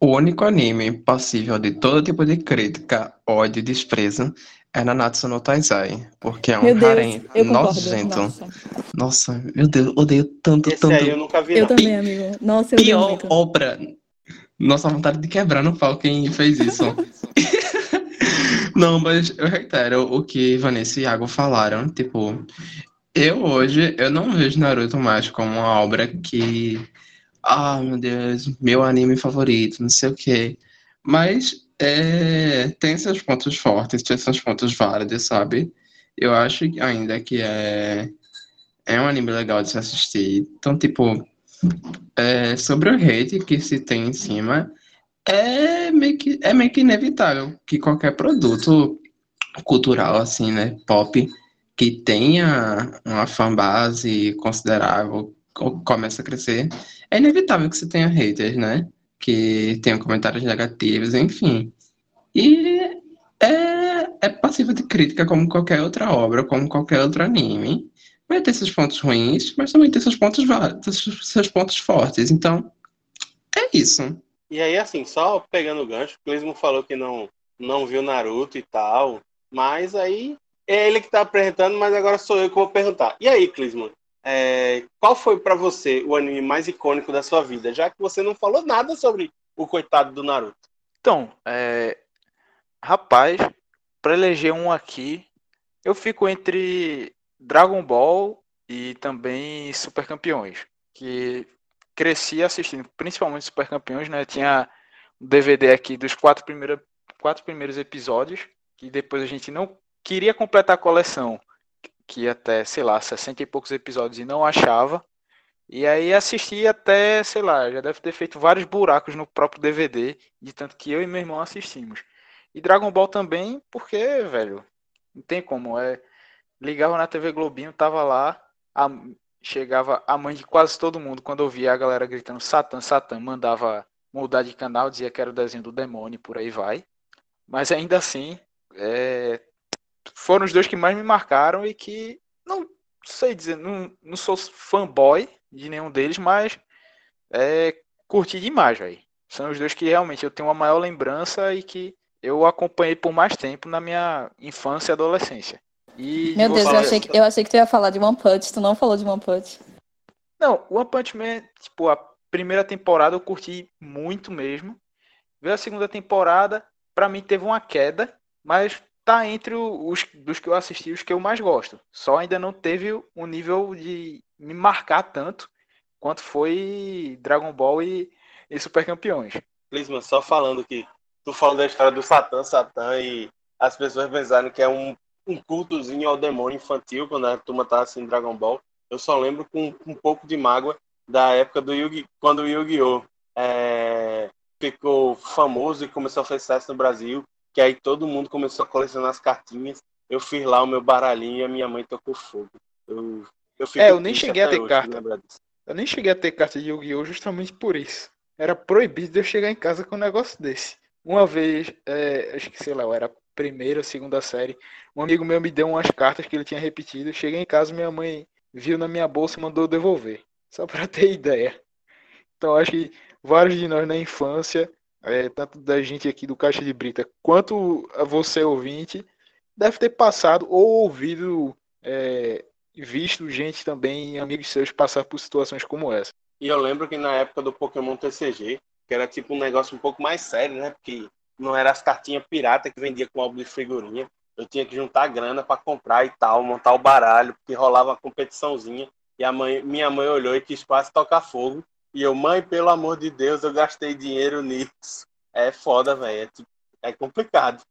O único anime passível de todo tipo de crítica, ódio e desprezo é Nanatsu no Taizai, porque é um meu harem nojento. Nossa. Nossa. meu Deus, odeio tanto, Esse tanto. Aí eu nunca vi. Eu não. também, amigo. Nossa, eu Pior obra. Nossa, vontade de quebrar no pau quem fez isso. Não, mas eu reitero o que Vanessa e Iago falaram. Tipo, eu hoje, eu não vejo Naruto mais como uma obra que. Ah, meu Deus, meu anime favorito, não sei o quê. Mas é, tem seus pontos fortes, tem seus pontos válidos, sabe? Eu acho ainda que é, é um anime legal de se assistir. Então, tipo, é, sobre o hate que se tem em cima, é meio que, é meio que inevitável que qualquer produto cultural, assim, né, pop, que tenha uma fanbase considerável, começa a crescer, é inevitável que você tenha haters, né? Que tenham comentários negativos, enfim. E é, é passivo de crítica como qualquer outra obra, como qualquer outro anime. Vai ter seus pontos ruins, mas também tem seus pontos, seus pontos fortes. Então, é isso. E aí, assim, só pegando o gancho, o Clismo falou que não, não viu Naruto e tal, mas aí é ele que tá apresentando, mas agora sou eu que vou perguntar. E aí, Clisman, é, qual foi para você o anime mais icônico da sua vida? Já que você não falou nada sobre o coitado do Naruto. Então, é, rapaz, para eleger um aqui, eu fico entre Dragon Ball e também Super Campeões, que cresci assistindo, principalmente Super Campeões, né? Tinha um DVD aqui dos quatro, quatro primeiros episódios, que depois a gente não queria completar a coleção, que até, sei lá, 60 e poucos episódios e não achava. E aí assisti até, sei lá, já deve ter feito vários buracos no próprio DVD, de tanto que eu e meu irmão assistimos. E Dragon Ball também, porque, velho, não tem como, é ligava na TV Globinho, tava lá, a, chegava a mãe de quase todo mundo, quando ouvia a galera gritando Satã, Satã, mandava mudar de canal, dizia que era o desenho do demônio, por aí vai. Mas ainda assim, é, foram os dois que mais me marcaram e que, não sei dizer, não, não sou fanboy de nenhum deles, mas é, curti demais, velho. São os dois que realmente eu tenho uma maior lembrança e que eu acompanhei por mais tempo na minha infância e adolescência. E Meu Deus, eu achei, que, eu achei que tu ia falar de One Punch, tu não falou de One Punch. Não, One Punch Man, tipo, a primeira temporada eu curti muito mesmo. Veio a segunda temporada, para mim teve uma queda, mas tá entre os dos que eu assisti os que eu mais gosto. Só ainda não teve o nível de me marcar tanto quanto foi Dragon Ball e, e Super Campeões. Lisman, só falando que tu falou da história do Satã, Satã e as pessoas pensaram que é um um cultozinho ao demônio infantil, quando a turma tá assim Dragon Ball. Eu só lembro com, com um pouco de mágoa da época do Yu quando o Yu-Gi-Oh! É, ficou famoso e começou a fazer sucesso no Brasil, que aí todo mundo começou a colecionar as cartinhas. Eu fiz lá o meu baralhinho e a minha mãe tocou fogo. Eu, eu é, eu nem cheguei a ter carta. Eu nem cheguei a ter carta de Yu-Gi-Oh! justamente por isso. Era proibido eu chegar em casa com um negócio desse. Uma vez, é, acho que sei lá, eu era primeira ou segunda série. Um amigo meu me deu umas cartas que ele tinha repetido. Cheguei em casa, minha mãe viu na minha bolsa e mandou devolver. Só para ter ideia. Então acho que vários de nós na infância, é, tanto da gente aqui do Caixa de Brita, quanto a você ouvinte, deve ter passado ou ouvido, é, visto gente também, amigos seus, passar por situações como essa. E eu lembro que na época do Pokémon TCG, que era tipo um negócio um pouco mais sério, né? Porque não era as cartinhas pirata que vendia com álbum de figurinha. Eu tinha que juntar grana para comprar e tal, montar o baralho, porque rolava uma competiçãozinha. E a mãe, minha mãe olhou e quis quase tocar fogo. E eu, mãe, pelo amor de Deus, eu gastei dinheiro nisso. É foda, velho. É, tipo, é complicado.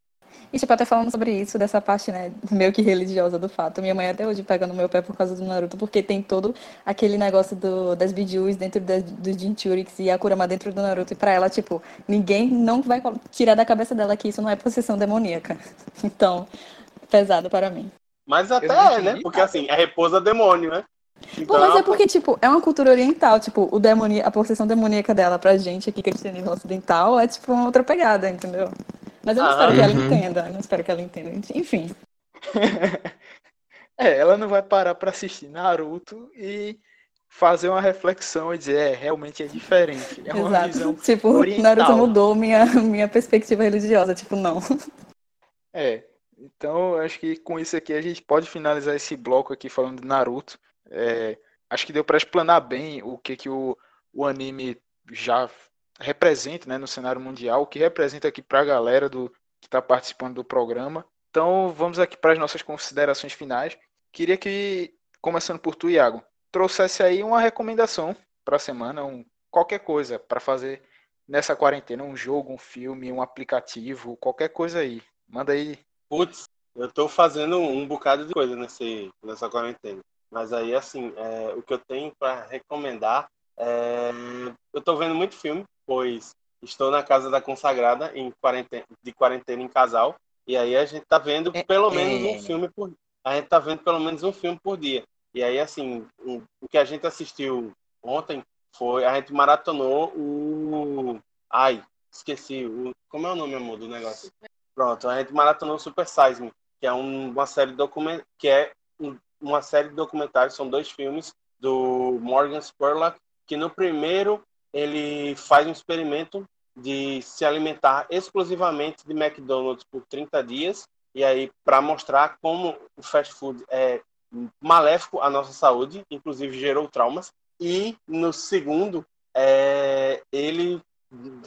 E, tipo, até falando sobre isso, dessa parte, né, meio que religiosa do fato. Minha mãe até hoje pega no meu pé por causa do Naruto, porque tem todo aquele negócio do, das Bijus dentro das, do Jinchurix e a Kurama dentro do Naruto. E pra ela, tipo, ninguém não vai tirar da cabeça dela que isso não é possessão demoníaca. Então, pesado para mim. Mas até é, né? Porque, assim, é repousa demônio, né? Então, Pô, mas é porque, tipo, é uma cultura oriental, tipo, o demoni... a possessão demoníaca dela pra gente aqui, cristianismo ocidental, é tipo uma outra pegada, entendeu? Mas eu não ah, espero que ela uhum. entenda. Eu não espero que ela entenda. Enfim. é, ela não vai parar para assistir Naruto e fazer uma reflexão e dizer, é, realmente é diferente. É uma Exato. visão Tipo, oriental. Naruto mudou minha, minha perspectiva religiosa. Tipo, não. É. Então, acho que com isso aqui a gente pode finalizar esse bloco aqui falando de Naruto. É, acho que deu para explanar bem o que, que o, o anime já representa né, no cenário mundial, o que representa aqui para a galera do que está participando do programa. Então vamos aqui para as nossas considerações finais. Queria que, começando por tu, Iago, trouxesse aí uma recomendação para a semana, um, qualquer coisa para fazer nessa quarentena, um jogo, um filme, um aplicativo, qualquer coisa aí. Manda aí. Putz, eu estou fazendo um bocado de coisa nesse, nessa quarentena. Mas aí, assim, é, o que eu tenho para recomendar é... Eu estou vendo muito filme, pois estou na casa da consagrada em quarentena, de quarentena em casal. E aí a gente está vendo é, pelo menos um é. filme por a gente tá vendo pelo menos um filme por dia. E aí, assim, o, que a gente assistiu ontem foi a gente maratonou o. Ai, esqueci. O... Como é o nome, amor, do negócio? Pronto, a gente maratonou o Super Size Me, que é um, uma série de document... que é um, uma série de documentários, são dois filmes do Morgan Spurlock, que no primeiro ele faz um experimento de se alimentar exclusivamente de McDonald's por 30 dias e aí para mostrar como o fast food é maléfico à nossa saúde, inclusive gerou traumas. E no segundo, é, ele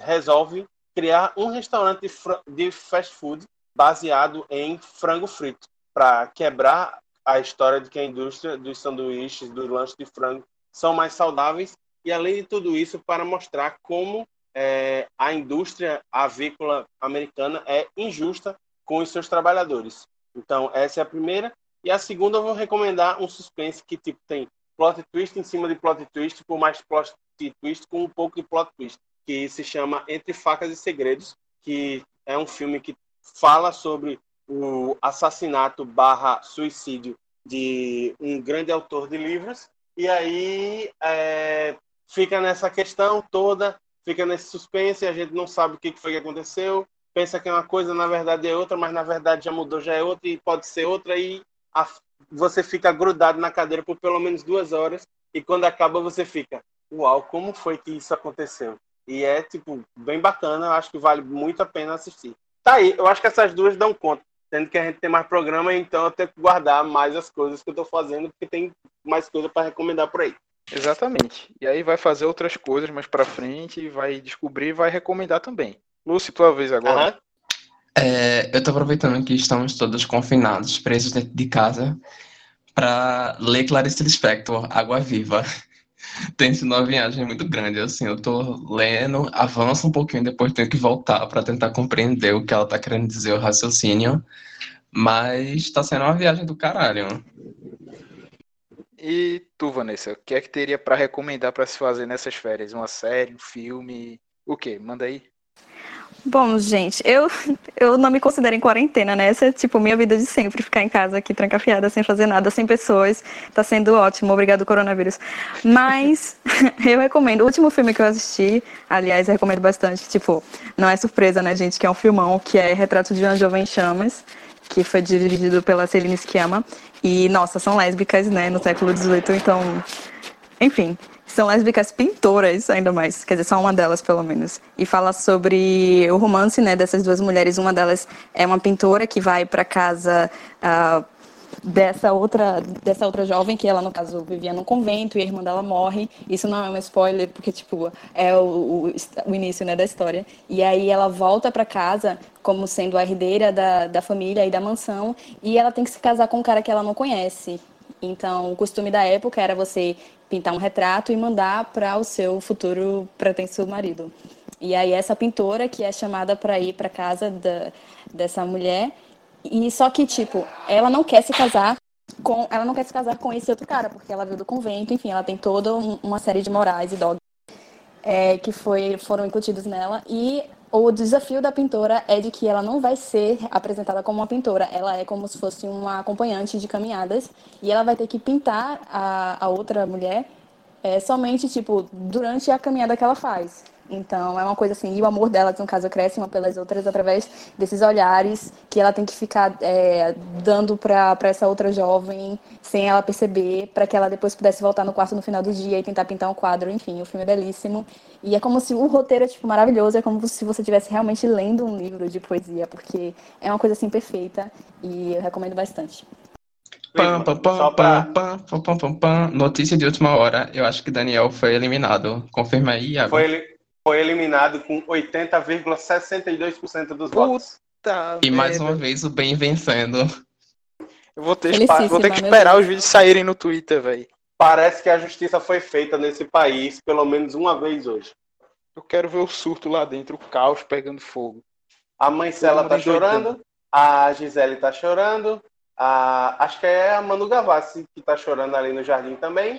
resolve criar um restaurante de, fast food baseado em frango frito, para quebrar a história de que a indústria dos sanduíches, do lanche de frango, são mais saudáveis. E além de tudo isso, para mostrar como é, a indústria avícola americana é injusta com os seus trabalhadores. Então, essa é a primeira. E a segunda, eu vou recomendar um suspense que tipo tem plot twist em cima de plot twist, por mais plot twist com um pouco de plot twist, que se chama Entre Facas e Segredos, que é um filme que fala sobre o assassinato barra suicídio de um grande autor de livros. E aí é, fica nessa questão toda, fica nesse suspense, a gente não sabe o que foi que aconteceu, pensa que é uma coisa, na verdade é outra, mas na verdade já mudou, já é outra e pode ser outra e a, você fica grudado na cadeira por pelo menos duas horas e quando acaba você fica, uau, como foi que isso aconteceu? E é, tipo, bem bacana, acho que vale muito a pena assistir. Tá aí, eu acho que essas duas dão conta. Tendo que a gente tem mais programa, então eu tenho que guardar mais as coisas que eu tô fazendo, porque tem mais coisa para recomendar por aí. Exatamente. E aí vai fazer outras coisas mais para frente, vai descobrir e vai recomendar também. Lúcio, tua vez agora. Uhum. É, eu estou aproveitando que estamos todos confinados, presos dentro de casa, para ler Clarice Lispector, Água Viva. Tem sido uma viagem muito grande, assim, eu estou lendo, avança um pouquinho, depois tenho que voltar para tentar compreender o que ela está querendo dizer, o raciocínio, mas está sendo uma viagem do caralho. E tu, Vanessa, o que é que teria para recomendar para se fazer nessas férias? Uma série, um filme, o quê? Manda aí. Bom, gente, eu, eu não me considero em quarentena, né? Essa é, tipo, minha vida de sempre, ficar em casa aqui, trancafiada, sem fazer nada, sem pessoas. Tá sendo ótimo, obrigado, coronavírus. Mas, eu recomendo. O último filme que eu assisti, aliás, eu recomendo bastante, tipo, não é surpresa, né, gente, que é um filmão, que é Retrato de uma Jovem Chamas, que foi dirigido pela Celine Sciamma. E, nossa, são lésbicas, né, no século XVIII, então... Enfim, são lésbicas pintoras, ainda mais, quer dizer, só uma delas, pelo menos. E fala sobre o romance, né, dessas duas mulheres. Uma delas é uma pintora que vai para casa uh, dessa outra dessa outra jovem que ela no caso vivia num convento e a irmã dela morre. Isso não é um spoiler porque tipo é o, o, o início né da história. E aí ela volta para casa como sendo a herdeira da, da família e da mansão. E ela tem que se casar com um cara que ela não conhece então, o costume da época era você pintar um retrato e mandar para o seu futuro pretenso marido. E aí essa pintora que é chamada para ir para casa da, dessa mulher e só que tipo ela não quer se casar com ela não quer se casar com esse outro cara porque ela veio do convento enfim ela tem toda uma série de morais e dogmas é, que foi foram incutidos nela e o desafio da pintora é de que ela não vai ser apresentada como uma pintora, ela é como se fosse uma acompanhante de caminhadas e ela vai ter que pintar a, a outra mulher é, somente tipo durante a caminhada que ela faz. Então é uma coisa assim, e o amor dela, no caso, cresce uma pelas outras através desses olhares que ela tem que ficar é, dando para essa outra jovem sem ela perceber, para que ela depois pudesse voltar no quarto no final do dia e tentar pintar um quadro. Enfim, o filme é belíssimo. E é como se o roteiro é tipo, maravilhoso, é como se você estivesse realmente lendo um livro de poesia, porque é uma coisa assim perfeita e eu recomendo bastante. Pam, pam, pam, pra... pam, pam, pam, pam, pam, Notícia de última hora. Eu acho que Daniel foi eliminado. Confirma aí, Iago. Foi, foi eliminado com 80,62% dos Puta votos. E mais uma vez o bem vencendo. Eu vou ter, vou ter que esperar os vídeos saírem no Twitter, velho. Parece que a justiça foi feita nesse país pelo menos uma vez hoje. Eu quero ver o surto lá dentro, o caos pegando fogo. A mãe Cela tá chorando, a Gisele tá chorando, a... acho que é a Manu Gavassi que tá chorando ali no jardim também.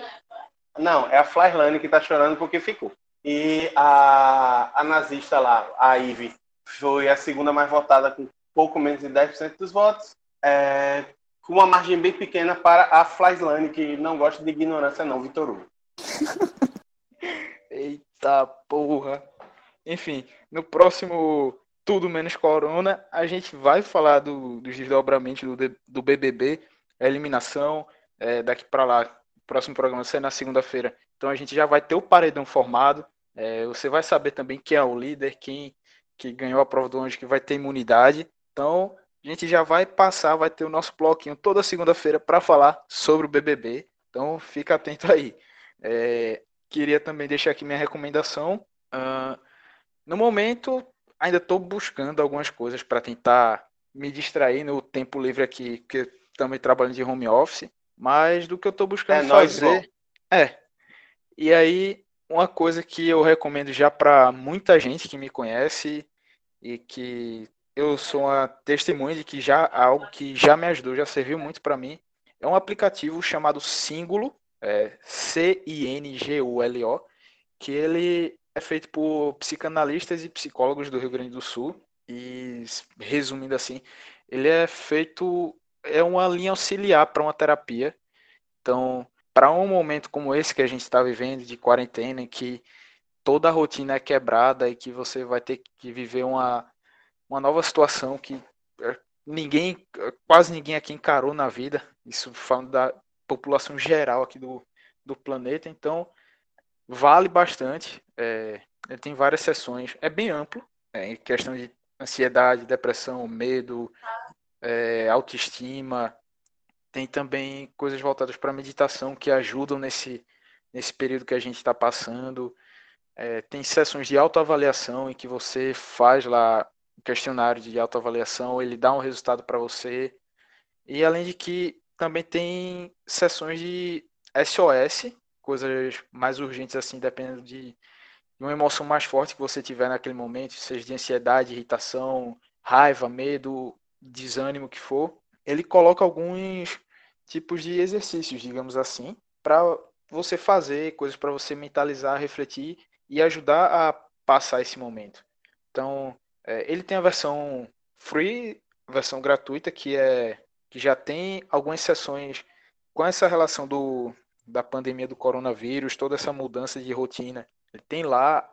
Não, é a Flyslane que tá chorando porque ficou. E a, a nazista lá, a Ive, foi a segunda mais votada com pouco menos de 10% dos votos. É, com uma margem bem pequena para a Flyslane, que não gosta de ignorância não, Vitor Hugo. Eita porra. Enfim, no próximo Tudo Menos Corona, a gente vai falar do, dos desdobramentos do, do BBB, a eliminação, é, daqui para lá, próximo programa sai na segunda-feira. Então a gente já vai ter o paredão formado, é, você vai saber também quem é o líder, quem que ganhou a prova do anjo, que vai ter imunidade. Então a gente já vai passar, vai ter o nosso bloquinho toda segunda-feira para falar sobre o BBB. Então fica atento aí. É, queria também deixar aqui minha recomendação. Uh, no momento, ainda estou buscando algumas coisas para tentar me distrair no tempo livre aqui, porque também trabalhando de home office. Mas do que eu estou buscando é fazer. é. E aí, uma coisa que eu recomendo já para muita gente que me conhece e que eu sou uma testemunha de que já algo que já me ajudou, já serviu muito para mim, é um aplicativo chamado Singulo, é, C-I-N-G-U-L-O, que ele é feito por psicanalistas e psicólogos do Rio Grande do Sul. E resumindo assim, ele é feito é uma linha auxiliar para uma terapia. Então, para um momento como esse que a gente está vivendo de quarentena, em que toda a rotina é quebrada e que você vai ter que viver uma, uma nova situação que é, ninguém, quase ninguém aqui encarou na vida, isso falando da população geral aqui do, do planeta, então vale bastante. É, tem várias sessões, é bem amplo, é, em questão de ansiedade, depressão, medo, é, autoestima. Tem também coisas voltadas para meditação que ajudam nesse, nesse período que a gente está passando. É, tem sessões de autoavaliação em que você faz lá um questionário de autoavaliação, ele dá um resultado para você. E além de que também tem sessões de SOS, coisas mais urgentes assim, dependendo de, de uma emoção mais forte que você tiver naquele momento, seja de ansiedade, irritação, raiva, medo, desânimo que for. Ele coloca alguns tipos de exercícios, digamos assim, para você fazer, coisas para você mentalizar, refletir e ajudar a passar esse momento. Então, é, ele tem a versão free, versão gratuita, que é que já tem algumas sessões com essa relação do, da pandemia do coronavírus, toda essa mudança de rotina. Ele tem lá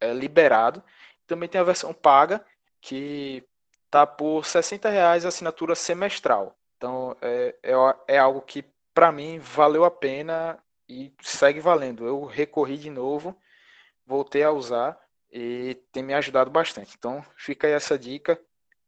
é, liberado. Também tem a versão paga, que tá por 60 reais a assinatura semestral. Então é, é, é algo que para mim valeu a pena e segue valendo. Eu recorri de novo, voltei a usar e tem me ajudado bastante. Então fica aí essa dica.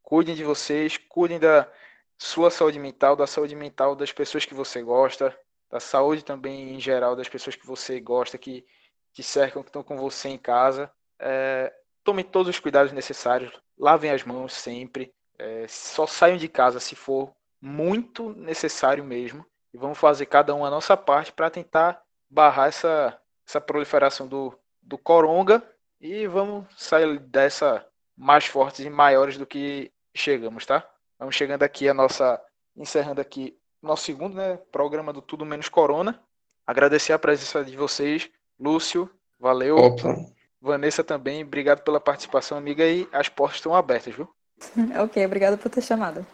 Cuidem de vocês, cuidem da sua saúde mental, da saúde mental das pessoas que você gosta, da saúde também em geral das pessoas que você gosta, que te cercam, que estão com você em casa. É, tomem todos os cuidados necessários, lavem as mãos sempre, é, só saiam de casa se for muito necessário mesmo. E vamos fazer cada um a nossa parte para tentar barrar essa, essa proliferação do, do coronga e vamos sair dessa mais fortes e maiores do que chegamos, tá? Vamos chegando aqui a nossa encerrando aqui nosso segundo né, programa do Tudo Menos Corona. Agradecer a presença de vocês, Lúcio, valeu. Opa. Vanessa também, obrigado pela participação, amiga, e as portas estão abertas, viu? ok, obrigado por ter chamado.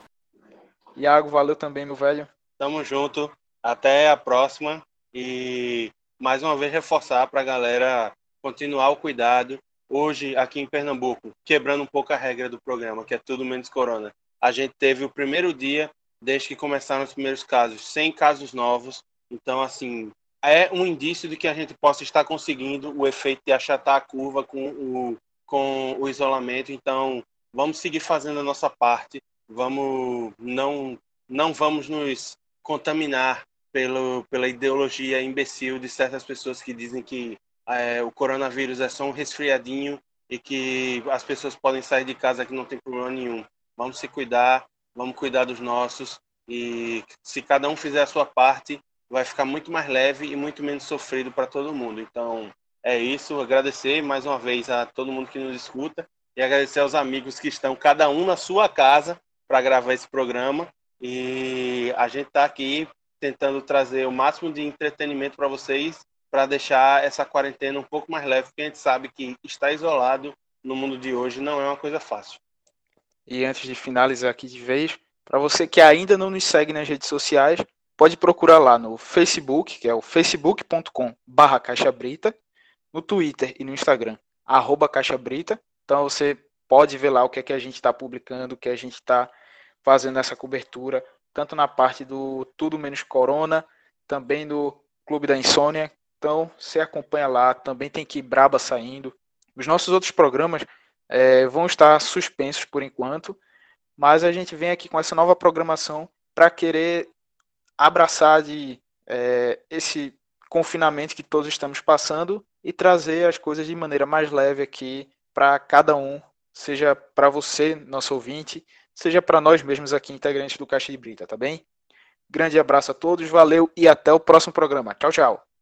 Iago, valeu também, meu velho. Tamo junto, até a próxima e mais uma vez reforçar para a galera continuar o cuidado. Hoje, aqui em Pernambuco, quebrando um pouco a regra do programa, que é tudo menos corona, a gente teve o primeiro dia desde que começaram os primeiros casos, 100 casos novos. Então, assim, é um indício de que a gente possa estar conseguindo o efeito de achatar a curva com o, com o isolamento. Então, vamos seguir fazendo a nossa parte. Vamos não não vamos nos contaminar pelo, pela ideologia imbecil de certas pessoas que dizem que é, o coronavírus é só um resfriadinho e que as pessoas podem sair de casa que não tem problema nenhum. vamos se cuidar, vamos cuidar dos nossos e se cada um fizer a sua parte, vai ficar muito mais leve e muito menos sofrido para todo mundo. Então, é isso. Agradecer mais uma vez a todo mundo que nos escuta e agradecer aos amigos que estão cada um na sua casa para gravar esse programa. E a gente está aqui tentando trazer o máximo de entretenimento para vocês, para deixar essa quarentena um pouco mais leve, porque a gente sabe que estar isolado no mundo de hoje não é uma coisa fácil. E antes de finalizar aqui de vez, para você que ainda não nos segue nas redes sociais, pode procurar lá no Facebook, que é o facebook.com/barra Caixa Brita, no Twitter e no Instagram, arroba Caixa Brita. Então você pode ver lá o que é que a gente está publicando, o que a gente está fazendo essa cobertura, tanto na parte do Tudo Menos Corona, também do Clube da Insônia. Então você acompanha lá, também tem que Braba saindo. Os nossos outros programas é, vão estar suspensos por enquanto, mas a gente vem aqui com essa nova programação para querer abraçar de é, esse confinamento que todos estamos passando e trazer as coisas de maneira mais leve aqui para cada um, seja para você, nosso ouvinte, seja para nós mesmos aqui, integrantes do Caixa de Brita, tá bem? Grande abraço a todos, valeu e até o próximo programa. Tchau, tchau.